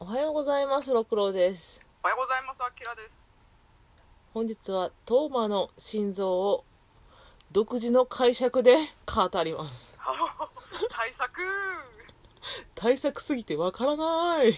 おはようございます六郎です。おはようございます、あきらです。本日はトーマの心臓を独自の解釈で語ります。対策。対策すぎてわからない。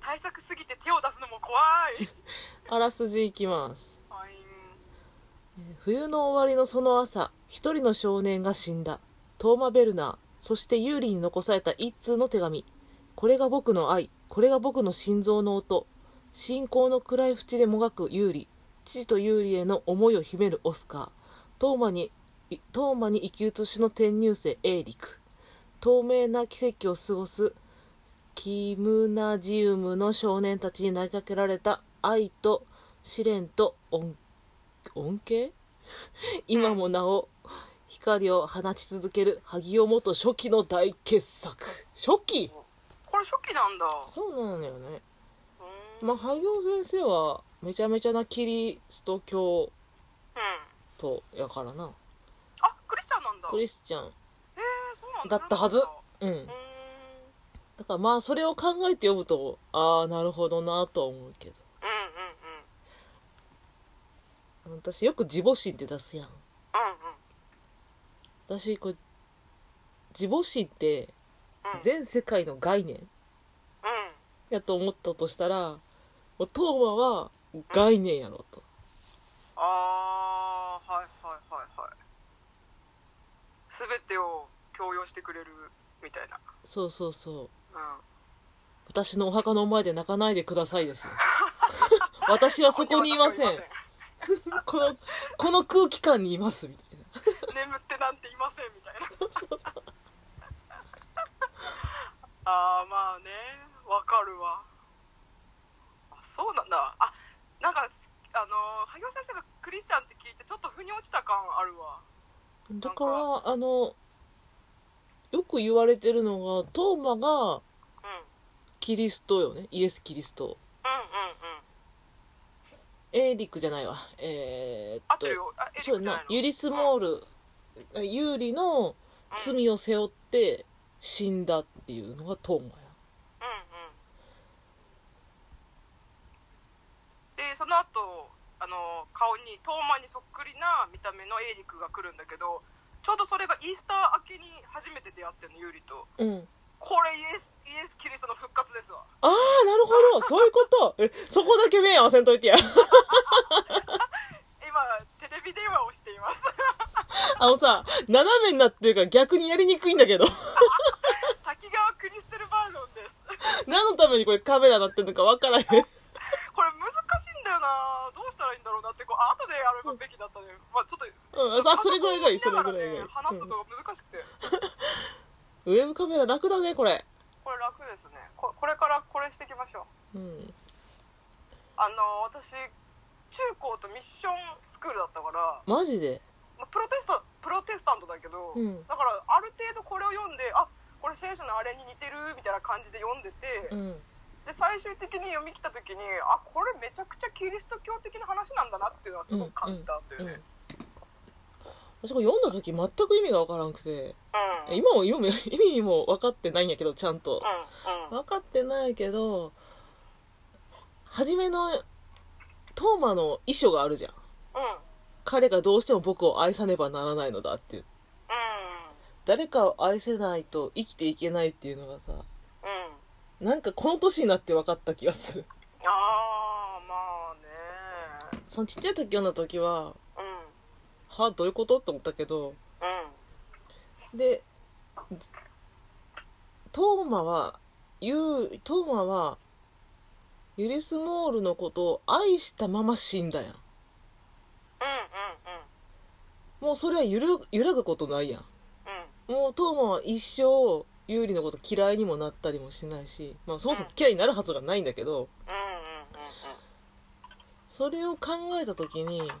対策すぎて手を出すのも怖い。あらすじいきます。はい。冬の終わりのその朝一人の少年が死んだ。トーマ・ベルナーそしてユーリに残された一通の手紙。これが僕の愛これが僕の心臓の音。信仰の暗い淵でもがくユーリ父とユーリへの思いを秘めるオスカー。トーマにトーマに生き写しの転入生エーリク。透明な奇跡を過ごすキムナジウムの少年たちに投げかけられた愛と試練と恩恵？今もなお光を放ち続ける萩尾元初期の大傑作。初期！れ初期なんだ。そうなのよね。まあ萩尾先生はめちゃめちゃなキリスト教うん。徒やからなあ、クリスチャンなんだ。クリスチャンへえ、そうなんだ。だったはずうん。だからまあそれを考えて読むとああなるほどなとは思うけどうんうんうん。私よく自母心って出すやんうん私これ自母心ってうん。うん。全世界の概念うん。やと思ったとしたらもうトーマは概念やろと。あー、はいはいはいはい。すべてを強要してくれるみたいな。そうそうそう。うん。私のお墓の前で泣かないでくださいですよ。私はそこにいません。このこの空気感にいますみたいな。眠ってなんていませんみたいなああまあね。わかるわ。あそうなんだ。あなんかあの萩尾先生がクリスチャンって聞いてちょっと腑に落ちた感あるわ。だからあのよく言われてるのがトーマがうん。キリストよね。イエス・キリスト。うんうんうん。エーリックじゃないわ。えー、っとそうな。ユリスモールユーリの罪を背負って死んだっていうのがトーマや。うんうん。でその後あの顔にトーマにそっくりな見た目のエイリックが来るんだけどちょうどそれがイースター明けに初めて出会ってるのユーリと。うん。これイエスイエス・キリストの復活ですわ。ああなるほど。そういうこと。えそこだけ目合わせんといてや。今テレビ電話をしています。あのさ斜めになってるから逆にやりにくいんだけど 滝川クリステルバージョンです何のためにこれカメラなってるのかわからへん。これ難しいんだよな。どうしたらいいんだろうなってこうあ後でやるべきだったね、まあ、ちょっとうんあそれぐらいがいいそれぐらいがいい、ね話すのが難しくて、うん。ウェブカメラ楽だねこれ。これ楽ですね。ここれからこれしていきましょう。うん。あの私中高とミッションスクールだったから、マジで？まあプロテストプロテスタントだけど、うん。だからある程度これを読んであこれ聖書のあれに似てるみたいな感じで読んでて、うん。で最終的に読み切った時にあこれめちゃくちゃキリスト教的な話なんだなっていうのはすごく感じたんだよね。私これ読んだ時全く意味がわからんくて。うん。うん今も読む 意味も分かってないんやけどちゃんと。うん分かってないけど初めのトーマの遺書があるじゃん。うん。彼がどうしても僕を愛さねばならないのだっていう誰かを愛せないと生きていけないっていうのがさうん。うんなんかこの年になって分かった気がする。ああまあね。そのちっちゃい時読んだ時はうん。はどういうことって思ったけどうん。でトーマはユートーマはユリスモールのことを愛したまま死んだやん。うんうんもうそれは揺る揺らぐことないやんうんもうトーマは一生ユーリのこと嫌いにもなったりもしないし、まあ、そもそも嫌いになるはずがないんだけどうんうんそれを考えた時にうん。うん。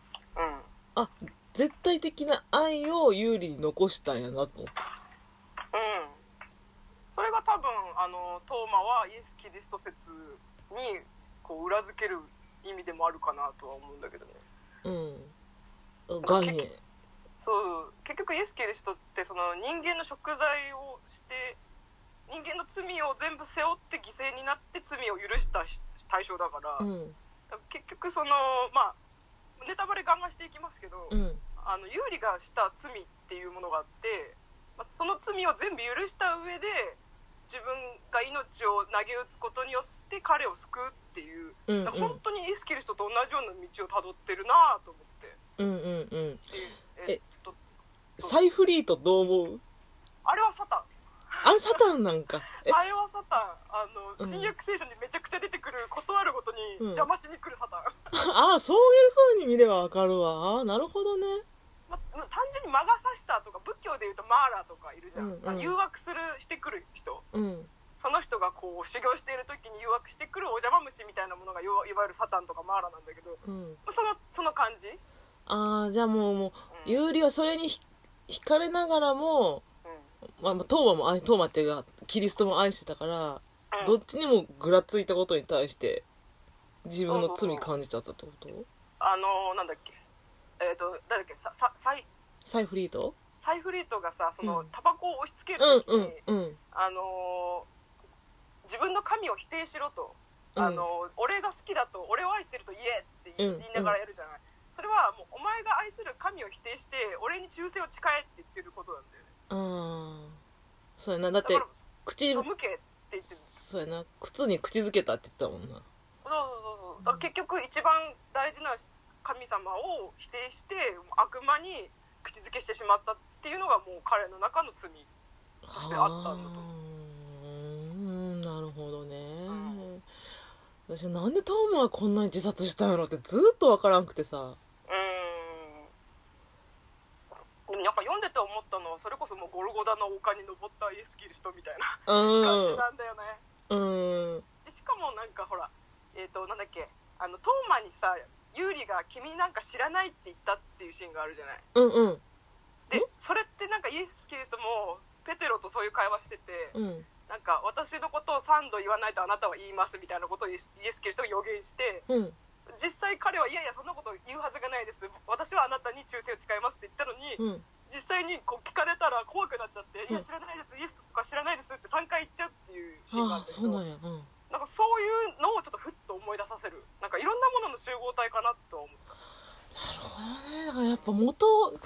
あ絶対的な愛をユーリに残したんやなと。思ってうん。それが多分あのトーマはイエス・キリスト説にこう裏付ける意味でもあるかなとは思うんだけどね。うん。概念そう結局イエス・キリストってその人間の食材をして人間の罪を全部背負って犠牲になって罪を許した対象だから、うん。結局そのまあネタバレガンガンしていきますけど、うん。あの有利がした罪っていうものがあって、まあ、その罪を全部許した上で自分が命を投げ打つことによって彼を救うっていう、うんだから本当にイエス・キリストと同じような道をたどってるなと思ってうんうんうん。でえっとサイフリートどう思う？あれはサタン。あれサタンなんか。え？あれはサタン。あの、うん。新約聖書にめちゃくちゃ出てくることあるごとにうん。邪魔しに来るサタン、ああそういう風に見ればわかるわ。あーなるほどね。ま単純に魔が差したとか仏教でいうとマーラとかいるじゃん、うんうん。あ誘惑するしてくる人。うん。その人がこう修行している時に誘惑してくるお邪魔虫みたいなものがいわいわゆるサタンとかマーラなんだけど。うん。そのその感じ、ああじゃあもうもううん有利はそれにひ惹かれながらも、うん。まあ、まあトーマも愛トーマっていうかキリストも愛してたからうん。どっちにもぐらついたことに対して自分の罪感じちゃったってこと？あのーなんだっけ？えっ、と誰だっけ？ささサイサイフリート？サイフリートがさその、うん。タバコを押し付けるうん時に、うんうんあのー自分の神を否定しろと、うん。あのー俺が好きだと俺を愛してると言えって言いながらやるじゃないそれはもうお前が愛する神を否定して俺に忠誠を誓えって言ってることなんだよね。ああそうやな。だって口背けって言ってる。そうやな。靴に口づけたって言ってたもんな。そうそうそうそう。だ結局一番大事な神様を否定して悪魔に口づけしてしまったっていうのがもう彼の中の罪してあったんだと。うんなるほどね、ん。私はなんでトーマはこんなに自殺したんやろってずっとわからんくてさうーんでもやっぱ読んでて思ったのはそれこそもうゴルゴダの丘に登ったイエス・キリストみたいな感じなんだよね、うん。うんでしかもなんかほらえっ、となんだっけあのトーマにさユーリが「君なんか知らない」って言ったっていうシーンがあるじゃない。うんうん。でそれってなんかイエス・キリストもペテロとそういう会話してて、うん。なんか私のことを3度言わないとあなたは言いますみたいなことをイエスイエス・キリストが予言してうん。実際彼はいやいやそんなこと言うはずがないです。私はあなたに忠誠を誓いますって言ったのに、うん実際にこう聞かれたら怖くなっちゃって、うん。いや知らないですイエスとか知らないですって3回言っちゃうっていうシーンがあんだけどそうなんや。うん。なんかそういうのをちょっとふっと思い出させる。なんかいろんなものの集合体かなと思った。なるほどね。だからやっぱ元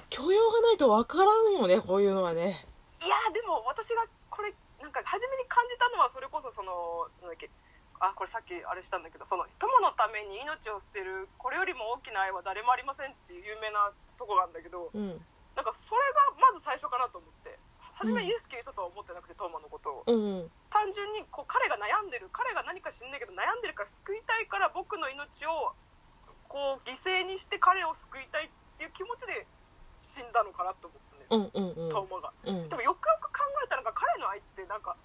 許容がないとわからんよねこういうのはね。いやでも私がこれなんか初めに感じたのはそれこそそのなんだっけあこれさっきあれしたんだけどその友のために命を捨てるこれよりも大きな愛は誰もありませんっていう有名なとこがあるんだけどうんなんかそれがまず最初かなと思って。初めイエス・キリストとは思ってなくてトーマのことを。うん単純にこう彼が悩んでる彼が何か知んないけど悩んでるから救いたいから僕の命をこう犠牲にして彼を救いたいっていう気持ちで死んだのかなと思ってね、うんうんうん。トーマが。うん。でもよくよく考えたらなんか彼の愛ってなんか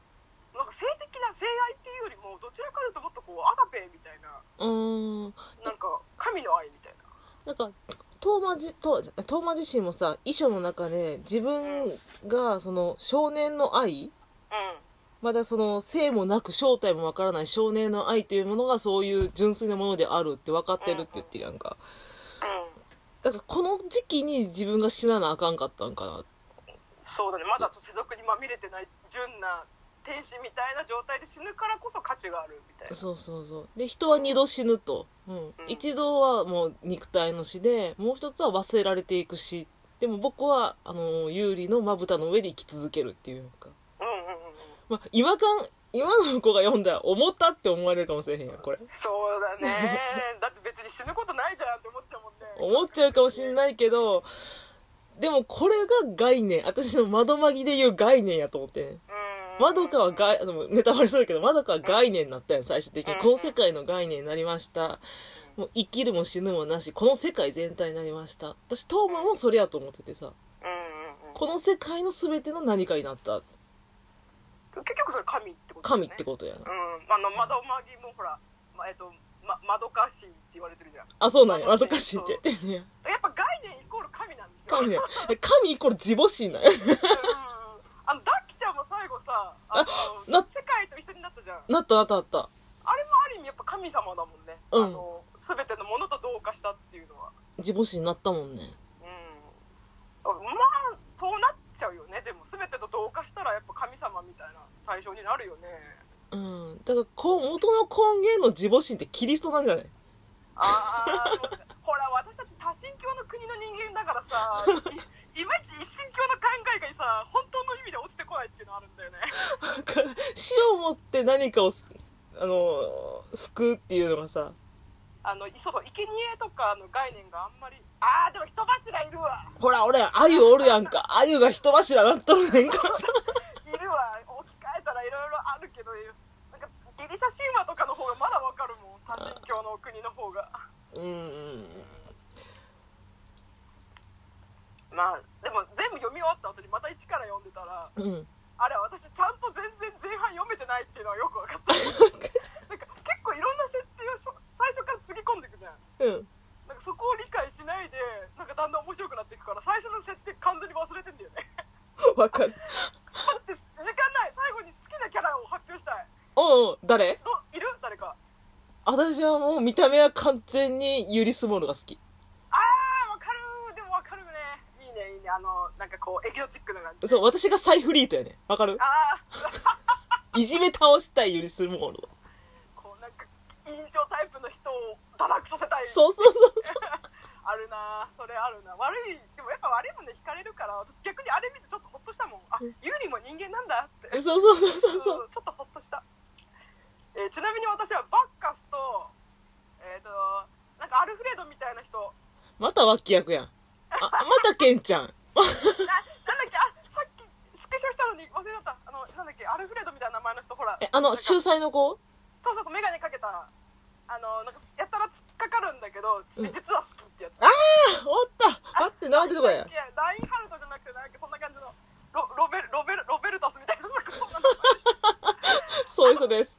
なんか性的な性愛っていうよりもどちらかというともっとこうアガペみたいな。うんなんか神の愛みたいななんかトーマじトートーマ自身もさ遺書の中で自分がその少年の愛うん。まだその性もなく正体もわからない少年の愛というものがそういう純粋なものであるって分かってるって言ってるやんか。だからこの時期に自分が死ななあかんかったんかな。そうだね。まだ世俗にまみれてない純な天使みたいな状態で死ぬからこそ価値があるみたいな。そうそうそう。で人は二度死ぬと、うん。一度はもう肉体の死でもう一つは忘れられていく死。でも僕はあの有利のまぶたの上で生き続けるっていうか、うんうんうんうん。まあ、今かん今の子が読んだら思ったって思われるかもしれへんやんこれ。そうだね。だって別に死ぬことないじゃんって思っちゃうもんね。思っちゃうかもしれないけどでもこれが概念。私の窓まぎで言う概念やと思って。んうんまどかは概ネタバレするけどまどかは概念になったやん最終的に。うんこの世界の概念になりました。もう生きるも死ぬもなし。この世界全体になりました。私トーマもそれやと思っててさ。この世界の全ての何かになった。結局それ神ってことだよ神ねってことやな。うん。あの窓マギもほら、まえっとま、窓かしって言われてるじゃん。あそうなんや。恥ずかしいって言ってんねや。やっぱ概念イコール神なんですよ。神ね。神イコール自母神なんや。うんあのダッキちゃん。も最後さあのな世界と一緒になったじゃん。なったなったなった。あれもある意味やっぱ神様だもんね、うん。あの全てのものと同化したっていうのは。自母神になったもんね。うん。まあそうなっちゃうよね。でも全てと同化したらやっぱ神様みたいな対象になるよね。うん。だから元の根源の自母心ってキリストなんじゃない？ああほら私たち多神教の国の人間だからさいいまいち一神教の考えがさ本いっていうのあるんだよね。死をもって何かをあの救うっていうのがさ。あのそう生贄とかの概念があんまりああでも人柱いるわ。ほら俺アユおるやんか。アユが人柱なっとるねんからさ。いるわ。置き換えたらいろいろあるけどなんかギリシャ神話とかの方がまだわかるもん。多神教の国の方が。うんうんまあでも全部読み終わった後にまた一から読んでたらうん。あれ私ちゃんと全然前半読めてないっていうのはよく分かった。なんか結構いろんな設定を最初からつぎ込んでいくじゃん。うん。なんかそこを理解しないでなんかだんだん面白くなっていくから最初の設定完全に忘れてんだよね。わかる。待って時間ない。最後に好きなキャラを発表したい。おう誰？どいる？誰か。私はもう見た目は完全にユリスモールが好きああわかるでもわかるねいいねいいねあのなんかこうエキゾチックな感じそう私がサイフリートやねわかる？ああ いじめ倒したいユリスモールこうなんか委員長タイプの人を堕落させたいそうそうそうあるなそれあるな悪いでもやっぱ悪いもんで惹かれるから私逆にあれ見てちょっとホッとしたもんあユーリも人間なんだってそうそうそうそうそううんちょっとホッとした、えーちなみに私はバッカスとえっ、となんかアルフレードみたいな人また脇役やんあまたケンちゃんけアルフレードみたいな名前の人ほらえあの秀才の子？そうそうそう眼鏡かけたあのなんかやったら突っかかるんだけど、うん。実は好きってやつ。ああおった。待って名前出てこいやラインハルトじゃなくてなんかそんな感じのロロベルロベルロベルタスみたいなそういう人です